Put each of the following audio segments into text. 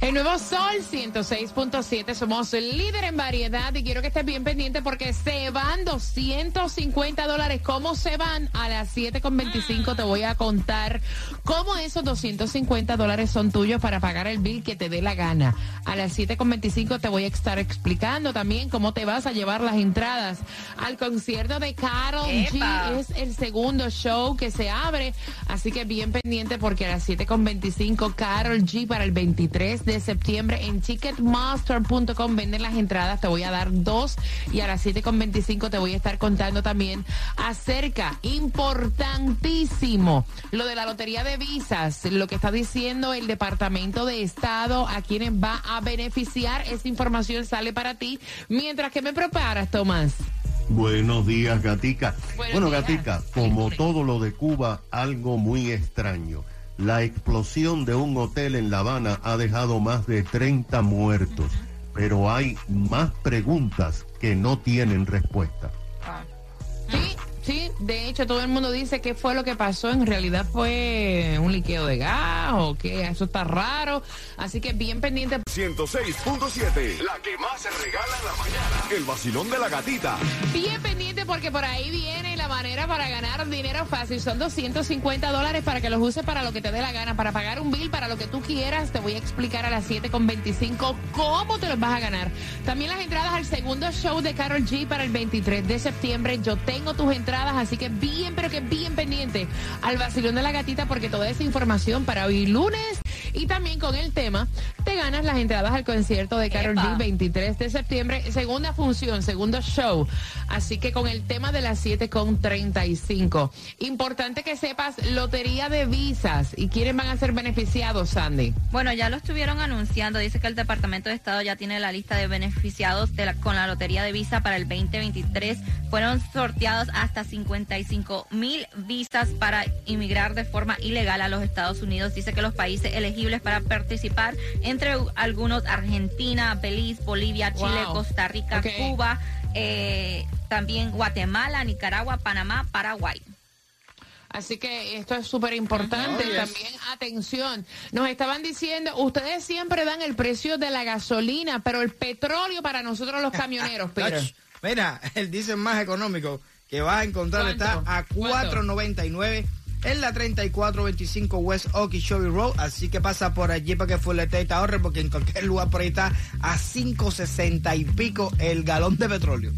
El nuevo Sol 106.7, somos el líder en variedad y quiero que estés bien pendiente porque se van 250 dólares. ¿Cómo se van? A las 7.25 te voy a contar cómo esos 250 dólares son tuyos para pagar el bill que te dé la gana. A las 7.25 te voy a estar explicando también cómo te vas a llevar las entradas al concierto de Carol G. Es el segundo show que se abre, así que bien pendiente porque a las 7.25 Carol G para el 23 de septiembre en ticketmaster.com venden las entradas. Te voy a dar dos y a las 7.25 te voy a estar contando también acerca, importantísimo, lo de la lotería de visas, lo que está diciendo el Departamento de Estado a quienes va a beneficiar. Esa información sale para ti. Mientras que me preparas, Tomás. Buenos días, Gatica. bueno, Gatica, como todo lo de Cuba, algo muy extraño. La explosión de un hotel en La Habana ha dejado más de 30 muertos, pero hay más preguntas que no tienen respuesta. Sí, sí, de hecho todo el mundo dice que fue lo que pasó, en realidad fue un liqueo de gas o que eso está raro, así que bien pendiente. 106.7, la que más se regala en la mañana, el vacilón de la gatita. Bien pendiente porque por ahí viene la manera para ganar dinero fácil. Son 250 dólares para que los uses para lo que te dé la gana, para pagar un bill, para lo que tú quieras. Te voy a explicar a las 7.25 cómo te los vas a ganar. También las entradas al segundo show de Carol G para el 23 de septiembre. Yo tengo tus entradas, así que bien, pero que bien pendiente al vacilón de la gatita porque toda esa información para hoy lunes y también con el tema, te ganas las entradas al concierto de Carol G 23 de septiembre, segunda función, segundo show. Así que con el tema de las 7 con 35. Importante que sepas, lotería de visas. ¿Y quiénes van a ser beneficiados, Sandy? Bueno, ya lo estuvieron anunciando. Dice que el Departamento de Estado ya tiene la lista de beneficiados de la, con la lotería de visa para el 2023. Fueron sorteados hasta 55 mil visas para inmigrar de forma ilegal a los Estados Unidos. Dice que los países elegibles para participar, entre algunos Argentina, Belice, Bolivia, Chile, Costa Rica, Cuba, eh, también Guatemala, Nicaragua, Panamá, Paraguay. Así que esto es súper importante. También, atención, nos estaban diciendo, ustedes siempre dan el precio de la gasolina, pero el petróleo para nosotros los camioneros, pero Mira, el diésel más económico que vas a encontrar está a 4.99 en la 3425 West Okeechobee Road. Así que pasa por allí para que Fulete te ahorre, porque en cualquier lugar por ahí está a 5.60 y pico el galón de petróleo.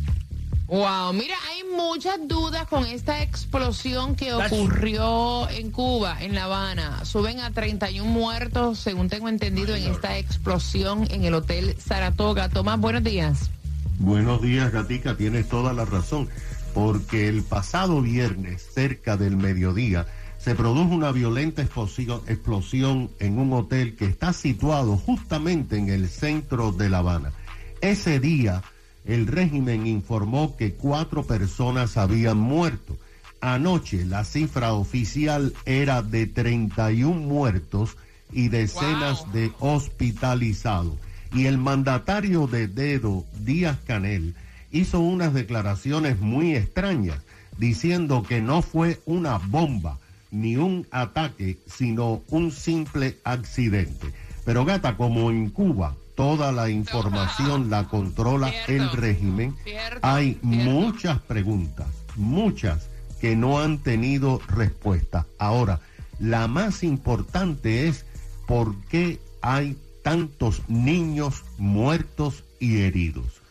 Wow, mira, hay muchas dudas con esta explosión que ocurrió en Cuba, en La Habana. Suben a 31 muertos, según tengo entendido, en esta explosión en el Hotel Saratoga. Tomás, buenos días. Buenos días, Gatica, tienes toda la razón porque el pasado viernes, cerca del mediodía, se produjo una violenta explosión, en un hotel que está situado justamente en el centro de La Habana. Ese día, el régimen informó que cuatro personas habían muerto. Anoche la cifra oficial era de 31 muertos y decenas de hospitalizados. Y el mandatario de Dedo, Díaz Canel, hizo unas declaraciones muy extrañas, diciendo que no fue una bomba ni un ataque, sino un simple accidente. Pero gata, como en Cuba toda la información la controla el régimen, hay muchas preguntas, muchas que no han tenido respuesta. Ahora, la más importante es por qué hay tantos niños muertos y heridos.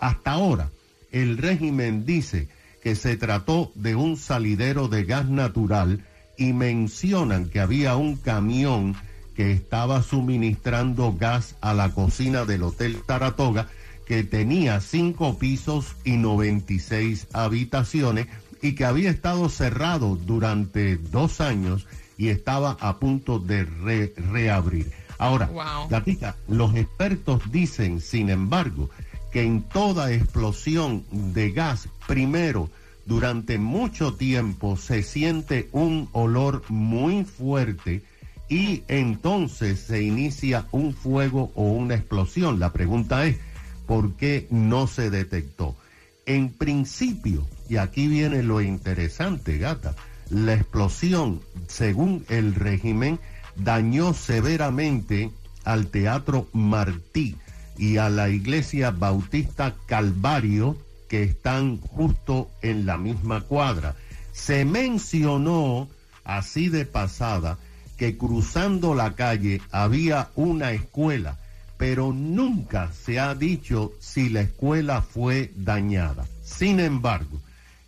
Hasta ahora, el régimen dice que se trató de un salidero de gas natural y mencionan que había un camión que estaba suministrando gas a la cocina del Hotel Taratoga que tenía cinco pisos y 96 habitaciones y que había estado cerrado durante dos años y estaba a punto de reabrir. Ahora, los expertos dicen, sin embargo, que en toda explosión de gas, primero, durante mucho tiempo se siente un olor muy fuerte y entonces se inicia un fuego o una explosión. La pregunta es, ¿por qué no se detectó? En principio, y aquí viene lo interesante, gata, la explosión, según el régimen, dañó severamente al Teatro Martí y a la Iglesia Bautista Calvario, que están justo en la misma cuadra. Se mencionó, así de pasada, que cruzando la calle había una escuela, pero nunca se ha dicho si la escuela fue dañada. Sin embargo,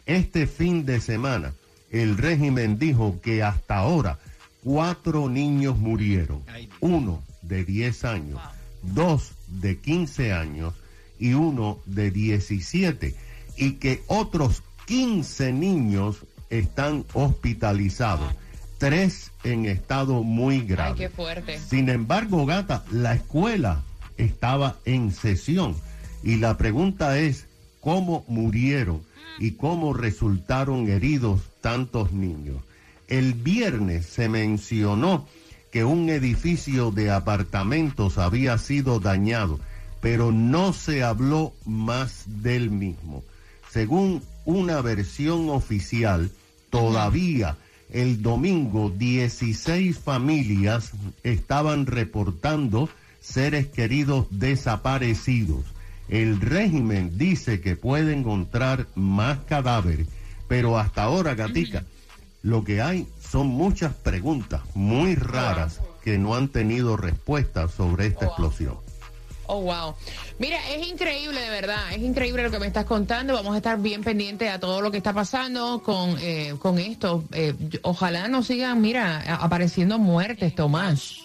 este fin de semana, el régimen dijo que hasta ahora cuatro niños murieron, uno de 10 años, dos de 15 años y uno de 17, y que otros 15 niños están hospitalizados, tres en estado muy grave. Ay, qué fuerte. Sin embargo, gata, la escuela estaba en sesión y la pregunta es cómo murieron y cómo resultaron heridos tantos niños. El viernes se mencionó que un edificio de apartamentos había sido dañado, pero no se habló más del mismo. Según una versión oficial, todavía el domingo 16 familias estaban reportando seres queridos desaparecidos. El régimen dice que puede encontrar más cadáveres, pero hasta ahora, Gatica, lo que hay son muchas preguntas muy raras que no han tenido respuesta sobre esta explosión. Oh, wow. Mira, es increíble, de verdad, es increíble lo que me estás contando. Vamos a estar bien pendientes a todo lo que está pasando con, eh, con esto. Eh, ojalá no sigan, mira, apareciendo muertes, Tomás.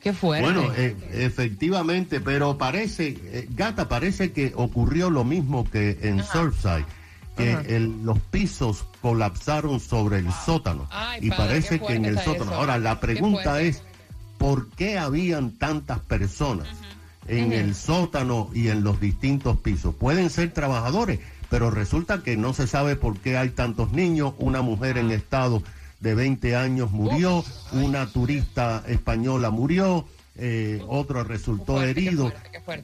Qué fuerte. Bueno, eh, efectivamente, pero parece, Gata, parece que ocurrió lo mismo que en Surfside que los pisos colapsaron sobre el sótano. y parece que en el sótano. Ahora, la pregunta es, ¿por qué habían tantas personas en el sótano y en los distintos pisos? Pueden ser trabajadores, pero resulta que no se sabe por qué hay tantos niños. Una mujer en estado de 20 años murió, una turista española murió. Eh, otro resultó herido.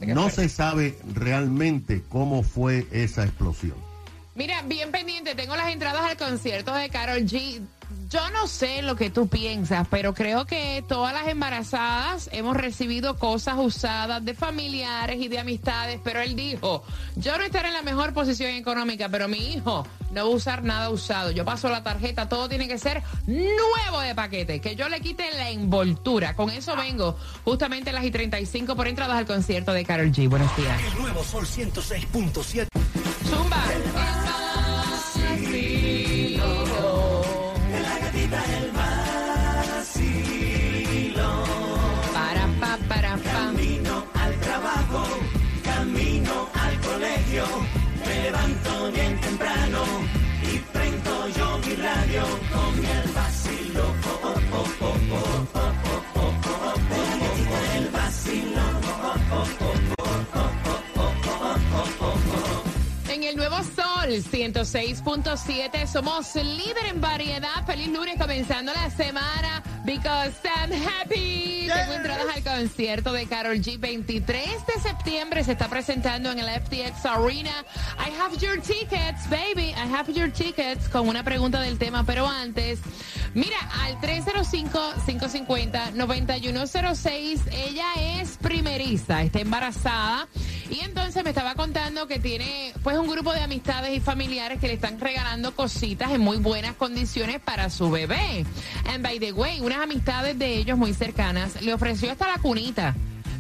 no se sabe realmente cómo fue esa explosión. Mira, bien pendiente, tengo las entradas al concierto de Carol G. Yo no sé lo que tú piensas, pero creo que todas las embarazadas hemos recibido cosas usadas de familiares y de amistades, pero él dijo, yo no estaré en la mejor posición económica, pero mi hijo no va a usar nada usado. Yo paso la tarjeta, todo tiene que ser nuevo de paquete, que yo le quite la envoltura. Con eso vengo justamente las y 35 por entradas al concierto de Carol G. Buenos días. El nuevo Sol 106.7. me levanto bien temprano Sol 106.7 somos líder en variedad. Feliz lunes comenzando la semana because I'm happy. Tengo entradas al concierto de Carol G 23 de septiembre. Se está presentando en el FTX Arena. I have your tickets, baby. I have your tickets con una pregunta del tema. Pero antes, mira, al 305-550-9106. Ella es primeriza, está embarazada. Y entonces me estaba contando que tiene pues un grupo de amistades y familiares que le están regalando cositas en muy buenas condiciones para su bebé. And by the way, unas amistades de ellos muy cercanas le ofreció hasta la cunita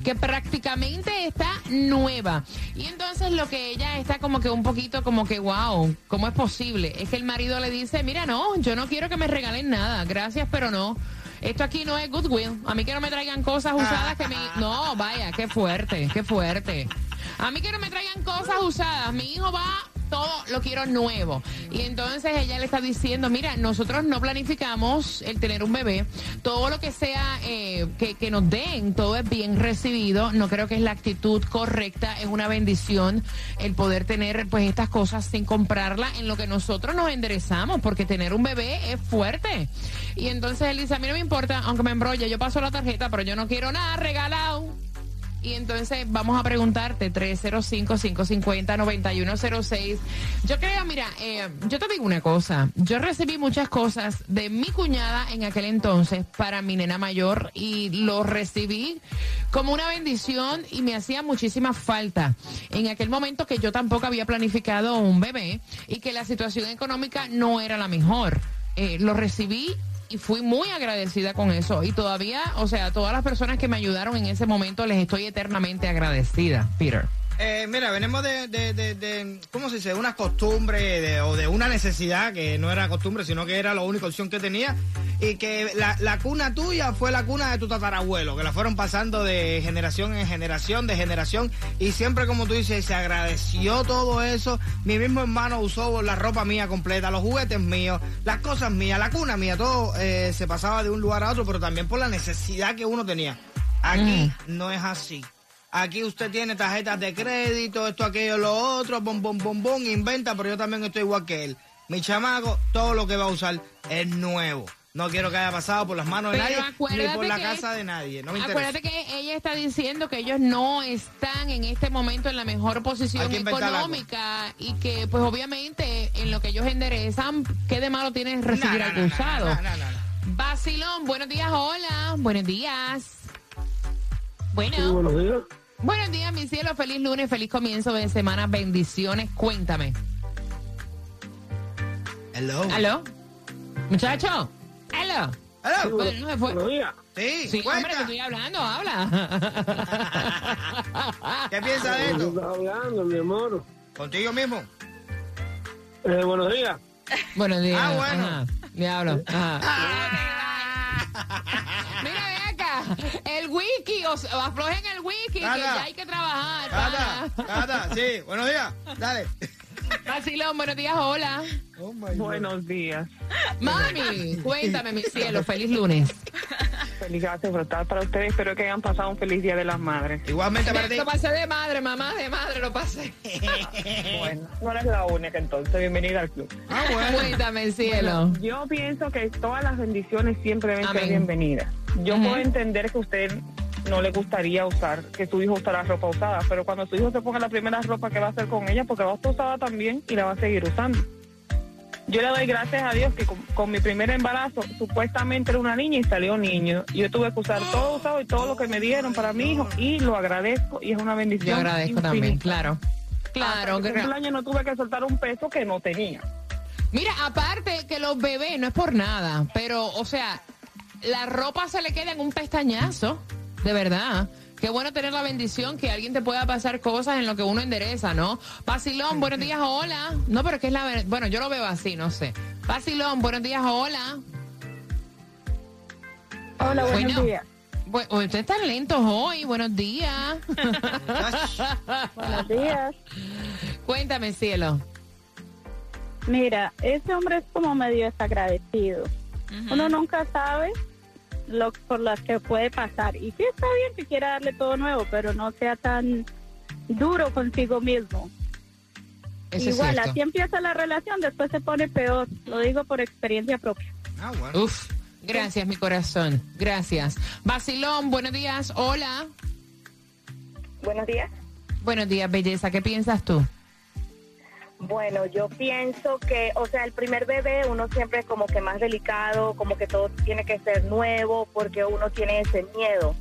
que prácticamente está nueva. Y entonces lo que ella está como que un poquito como que, wow, ¿cómo es posible? Es que el marido le dice, mira, no, yo no quiero que me regalen nada, gracias, pero no. Esto aquí no es Goodwill. A mí que no me traigan cosas usadas que me... No, vaya, qué fuerte, qué fuerte. A mí que no me traigan cosas usadas. Mi hijo va todo lo quiero nuevo. Y entonces ella le está diciendo, mira, nosotros no planificamos el tener un bebé. Todo lo que sea eh, que, que nos den, todo es bien recibido. No creo que es la actitud correcta. Es una bendición el poder tener pues estas cosas sin comprarla en lo que nosotros nos enderezamos, porque tener un bebé es fuerte. Y entonces él dice, a mí no me importa, aunque me embrolle, yo paso la tarjeta, pero yo no quiero nada regalado. Y entonces vamos a preguntarte 305-550-9106. Yo creo, mira, eh, yo te digo una cosa. Yo recibí muchas cosas de mi cuñada en aquel entonces para mi nena mayor y lo recibí como una bendición y me hacía muchísima falta. En aquel momento que yo tampoco había planificado un bebé y que la situación económica no era la mejor. Eh, lo recibí y fui muy agradecida con eso. Y todavía, o sea, todas las personas que me ayudaron en ese momento les estoy eternamente agradecida, Peter. Eh, mira, venimos de, de, de, de, ¿cómo se dice? Una costumbre de, o de una necesidad que no era costumbre, sino que era la única opción que tenía. Y que la, la cuna tuya fue la cuna de tu tatarabuelo, que la fueron pasando de generación en generación, de generación. Y siempre, como tú dices, se agradeció todo eso. Mi mismo hermano usó la ropa mía completa, los juguetes míos, las cosas mías, la cuna mía, todo eh, se pasaba de un lugar a otro, pero también por la necesidad que uno tenía. Aquí no es así. Aquí usted tiene tarjetas de crédito, esto, aquello, lo otro, bom, bom, bom, bom, inventa, pero yo también estoy igual que él. Mi chamaco, todo lo que va a usar es nuevo. No quiero que haya pasado por las manos de nadie ni por la casa de nadie. No me interesa. Acuérdate que ella está diciendo que ellos no están en este momento en la mejor posición algo. económica y que pues obviamente en lo que ellos enderezan, ¿qué de malo tiene recibir No, no, algo no, no, usado? no, no, no, no. Basilón, buenos días, hola, buenos días. Bueno, Sí, buenos días. Buenos días, mi cielo, feliz lunes, feliz comienzo de semana, bendiciones, cuéntame. Hello. ¿Aló? Muchacho. Hello. Bueno, no se fue. Buenos días. Sí, Sí, cuenta. hombre, te estoy hablando, habla. ¿Qué piensas de ¿De qué esto? estás hablando, mi amor? Contigo mismo. Eh, buenos días. Buenos días. Ah, bueno. Ajá, Diablo. Ajá. El wiki, o sea, aflojen el wiki, que ya hay que trabajar. Cata. Cata, sí, buenos días. Dale. Vacilón, buenos días, hola. Oh my. Buenos días. Mami, cuéntame, mi cielo, feliz lunes. Feliz gracias por estar para ustedes. Espero que hayan pasado un feliz Día de las Madres. Igualmente para ti. Lo pasé de madre, mamá, de madre lo pasé. Bueno, no eres la única entonces. Bienvenida al club. Ah, bueno. Cuéntame, cielo. Yo pienso que todas las bendiciones siempre deben Amén. ser bienvenidas. Yo puedo entender que usted no le gustaría usar, que su hijo usara ropa usada, pero cuando su hijo se ponga la primera ropa que va a hacer con ella, porque va a estar usada también y la va a seguir usando. Yo le doy gracias a Dios que con, con mi primer embarazo supuestamente era una niña y salió niño. Yo tuve que usar todo usado y todo lo que me dieron para mi hijo y lo agradezco y es una bendición. Yo agradezco también, claro. Claro, Hasta que año no tuve que soltar un peso que no tenía. Mira, aparte que los bebés no es por nada, pero, o sea, la ropa se le queda en un pestañazo, de verdad. Qué bueno tener la bendición que alguien te pueda pasar cosas en lo que uno endereza, ¿no? Basilón, buenos días, hola. No, pero es que es la Bueno, yo lo veo así, no sé. Basilón, buenos días, hola. Hola, buenos Bueno. días. Bu- ustedes están lentos hoy, buenos días. Buenos días. Cuéntame, cielo. Mira, ese hombre es como medio desagradecido. Uno nunca sabe lo por las que puede pasar. Y sí está bien que quiera darle todo nuevo, pero no sea tan duro consigo mismo. Eso Igual, así empieza la relación, después se pone peor. Lo digo por experiencia propia. Ah, bueno. Uf, gracias, mi corazón. Gracias. Basilón, buenos días. Hola. Buenos días. Buenos días, belleza. ¿Qué piensas tú? Bueno, yo pienso que, o sea, el primer bebé uno siempre es como que más delicado, como que todo tiene que ser nuevo porque uno tiene ese miedo.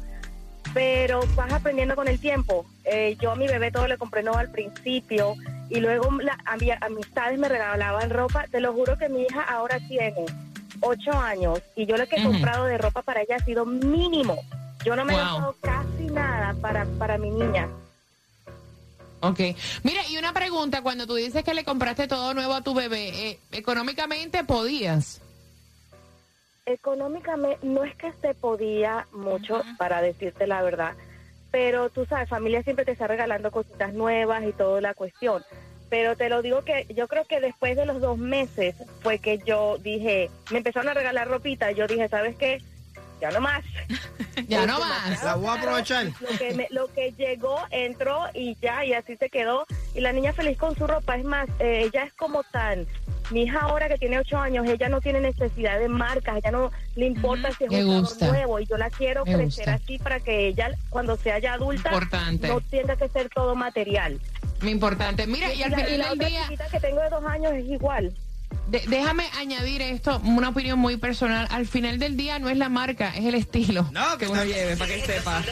Pero vas aprendiendo con el tiempo. Eh, yo a mi bebé todo le compré nuevo al principio y luego la, a mi- amistades me regalaban ropa. Te lo juro que mi hija ahora tiene ocho años y yo lo que he comprado de ropa para ella ha sido mínimo. Yo no me he gastado casi nada para, para mi niña. Ok. Mira, y una pregunta, cuando tú dices que le compraste todo nuevo a tu bebé, eh, ¿económicamente podías? Económicamente no es que se podía mucho, para decirte la verdad, pero tú sabes, familia siempre te está regalando cositas nuevas y toda la cuestión. Pero te lo digo que yo creo que después de los dos meses fue que yo dije, me empezaron a regalar ropita y yo dije, ¿sabes qué? Ya no más. Ya no más. La voy a aprovechar. Lo que, me- lo que llegó, entró y ya, y así se quedó. Y la niña feliz con su ropa. Es más, eh, ella es como tan. Mi hija ahora que tiene ocho años, ella no tiene necesidad de marcas, ella no le importa si es Me un gusta. color nuevo y yo la quiero Me crecer gusta. así para que ella cuando sea ya adulta Importante. no tenga que ser todo material. Muy importante. Mira, y al la, y final la del otra día, chiquita que tengo de dos años es igual. De- déjame añadir esto, una opinión muy personal. Al final del día no es la marca, es el estilo No, que que uno lleve, para que sepa.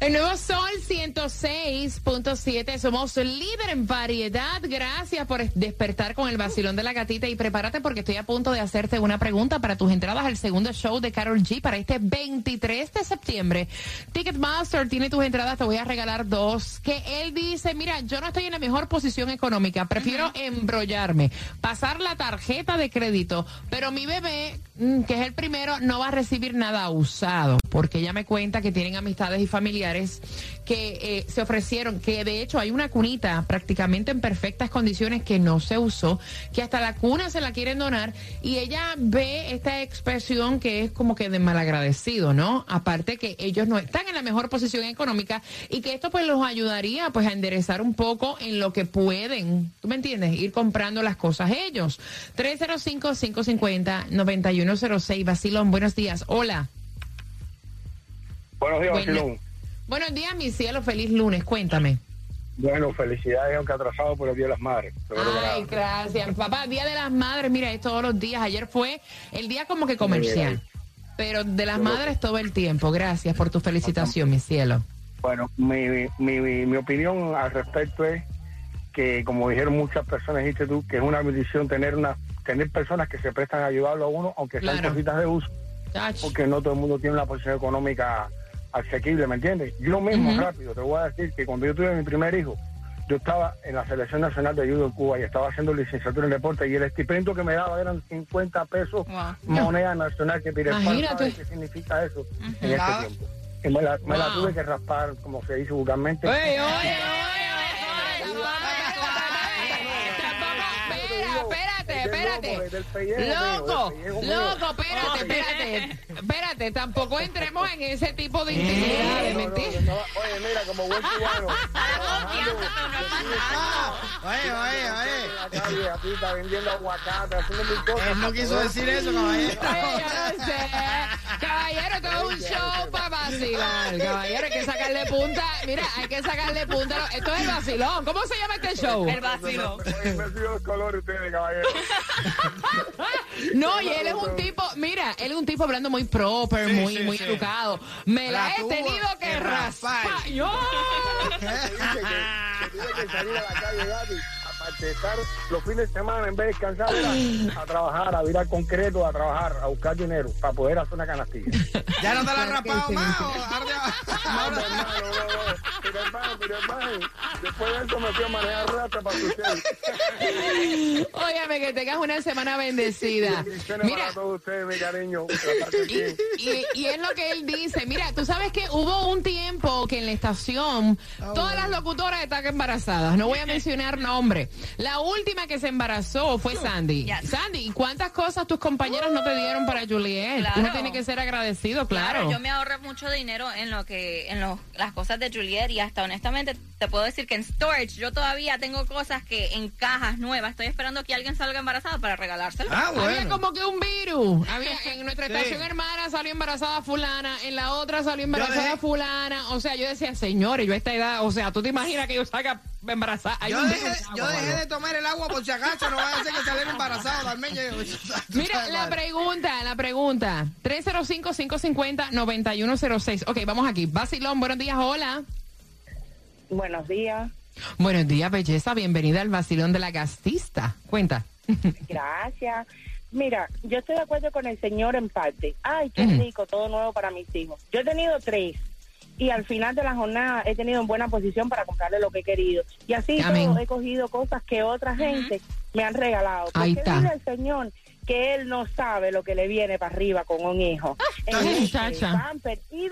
El nuevo Sol 106.7, somos líder en variedad. Gracias por despertar con el vacilón de la gatita y prepárate porque estoy a punto de hacerte una pregunta para tus entradas al segundo show de Carol G para este 23 de septiembre. Ticketmaster tiene tus entradas, te voy a regalar dos. Que él dice, mira, yo no estoy en la mejor posición económica, prefiero embrollarme, pasar la tarjeta de crédito, pero mi bebé, mm, que es el primero, no va a recibir nada usado, porque ella me cuenta que tienen amistades y familiares que eh, se ofrecieron, que de hecho hay una cunita prácticamente en perfectas condiciones que no se usó, que hasta la cuna se la quieren donar y ella ve esta expresión que es como que de malagradecido, ¿no? Aparte que ellos no están en la mejor posición económica y que esto pues los ayudaría pues a enderezar un poco en lo que pueden, ¿tú me entiendes? Ir comprando las cosas ellos. 305-550-9106, Basilón, buenos días, hola. Buenos días. Basilón. Buenos días, mi cielo, feliz lunes, cuéntame. Bueno, felicidades, aunque atrasado por el Día de las Madres. Ay, gracias. Papá, Día de las Madres, mira, es todos los días. Ayer fue el día como que comercial. Pero de las madres todo el tiempo. Gracias por tu felicitación, mi cielo. Bueno, mi, mi, mi, mi opinión al respecto es que, como dijeron muchas personas, dijiste tú, que es una bendición tener una tener personas que se prestan a ayudarlo a uno, aunque sean Claro. cositas de uso, Ach, porque no todo el mundo tiene una posición económica asequible, ¿me entiendes? Yo mismo, rápido, te voy a decir que cuando yo tuve mi primer hijo, yo estaba en la Selección Nacional de Judo en Cuba y estaba haciendo licenciatura en deporte y el estipendio que me daba eran 50 pesos Wow. moneda nacional que sabe qué significa eso en este tiempo. Y me la, me la tuve que raspar, como se dice vulgarmente. Oye, oye, espérate. Loco, loco, espérate, espérate. Espérate, tampoco entremos en ese tipo de intimidades, ¿me entiendes? Oye, mira, como buen cubano. Oye, oye, oye. Aquí está vendiendo aguacate, haciendo mil cosas. Él no quiso decir eso, caballero. Yo no sé. Caballero, todo es un show para vacilar. Caballero, hay que sacarle punta. Mira, hay que sacarle punta. Esto es el vacilón. ¿Cómo se llama este show? El sigo los colores ustedes, caballero. No, y él es un tipo, mira, él es un tipo hablando muy proper, Sí, muy, sí, muy sí. educado. Me la, La he tenido que que raspar. raspar. Yo. que dice que, que tiene que salir a la calle gratis a estar los fines de semana en vez de descansar era a trabajar, a virar concreto, a trabajar, a buscar dinero para poder hacer una canastilla. ¿Ya no te la has raspado más? Después de eso me fui a manejar rata para ustedes. Óyame, que tengas una semana bendecida. Mira, para todos ustedes, mi cariño. Y, bien. y- y es lo que él dice. Mira, tú sabes que hubo un tiempo que en la estación todas las locutoras están embarazadas. No voy a mencionar nombre. La última que se embarazó fue Sandy. Yes. Sandy, ¿y cuántas cosas tus compañeros no te dieron para Juliet? Claro. Uno tiene que ser agradecido, claro. yo me ahorré mucho dinero en lo que, en lo- las cosas de Juliet y hasta honestamente te puedo decir que en storage yo todavía tengo cosas que en cajas nuevas estoy esperando que alguien salga embarazada para regalárselas. Ah, Había bueno. como que un virus. Había, en nuestra Sí. estación hermana salió embarazada fulana, en la otra salió embarazada dejé- fulana. O sea, yo decía, señores, yo a esta edad, o sea, tú te imaginas que yo salga embarazada. Hay Yo un dejé, virus. yo dejé de tomar el agua por si acaso, no vaya a ser que saliera embarazado también. Yo- Mira, la pregunta, la pregunta. 305-550-9106. Ok, vamos aquí. Basilón, buenos días, hola. Buenos días. Buenos días, belleza. Bienvenida al Basilón de la Gastista. Cuenta. Gracias. Mira, yo estoy de acuerdo con el señor en parte. Ay, qué rico, todo nuevo para mis hijos. Yo he tenido tres y al final de la jornada he tenido en buena posición para comprarle lo que he querido. Y así todo, he cogido cosas que otra gente me han regalado. Porque Ahí está. el Señor que él no sabe lo que le viene para arriba con un hijo. Ay, leche, muchacha. pamper y.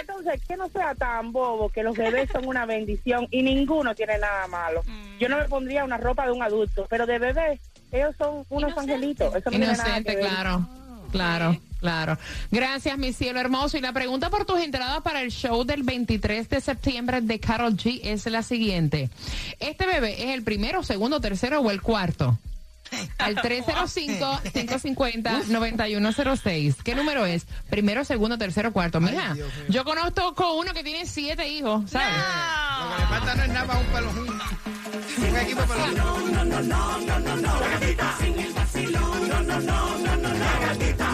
Entonces, que no sea tan bobo que los bebés son una bendición y ninguno tiene nada malo. Yo no me pondría una ropa de un adulto, pero de bebé, ellos son unos angelitos. Eso no tiene nada Inocente, que ver. claro. Claro, claro. Gracias, mi cielo hermoso. Y la pregunta por tus entradas para el show del 23 de septiembre de Carol G es la siguiente. ¿Este bebé es el primero, segundo, tercero o el cuarto? al 305-550-9106. ¿Qué número es? Primero, segundo, tercero, cuarto. Mija, yo conozco con uno que tiene siete hijos, ¿sabes? Lo que le falta no es nada para un pelón. No, no, no, no, no, no, no. No, no, no, no, no, no. La gatita.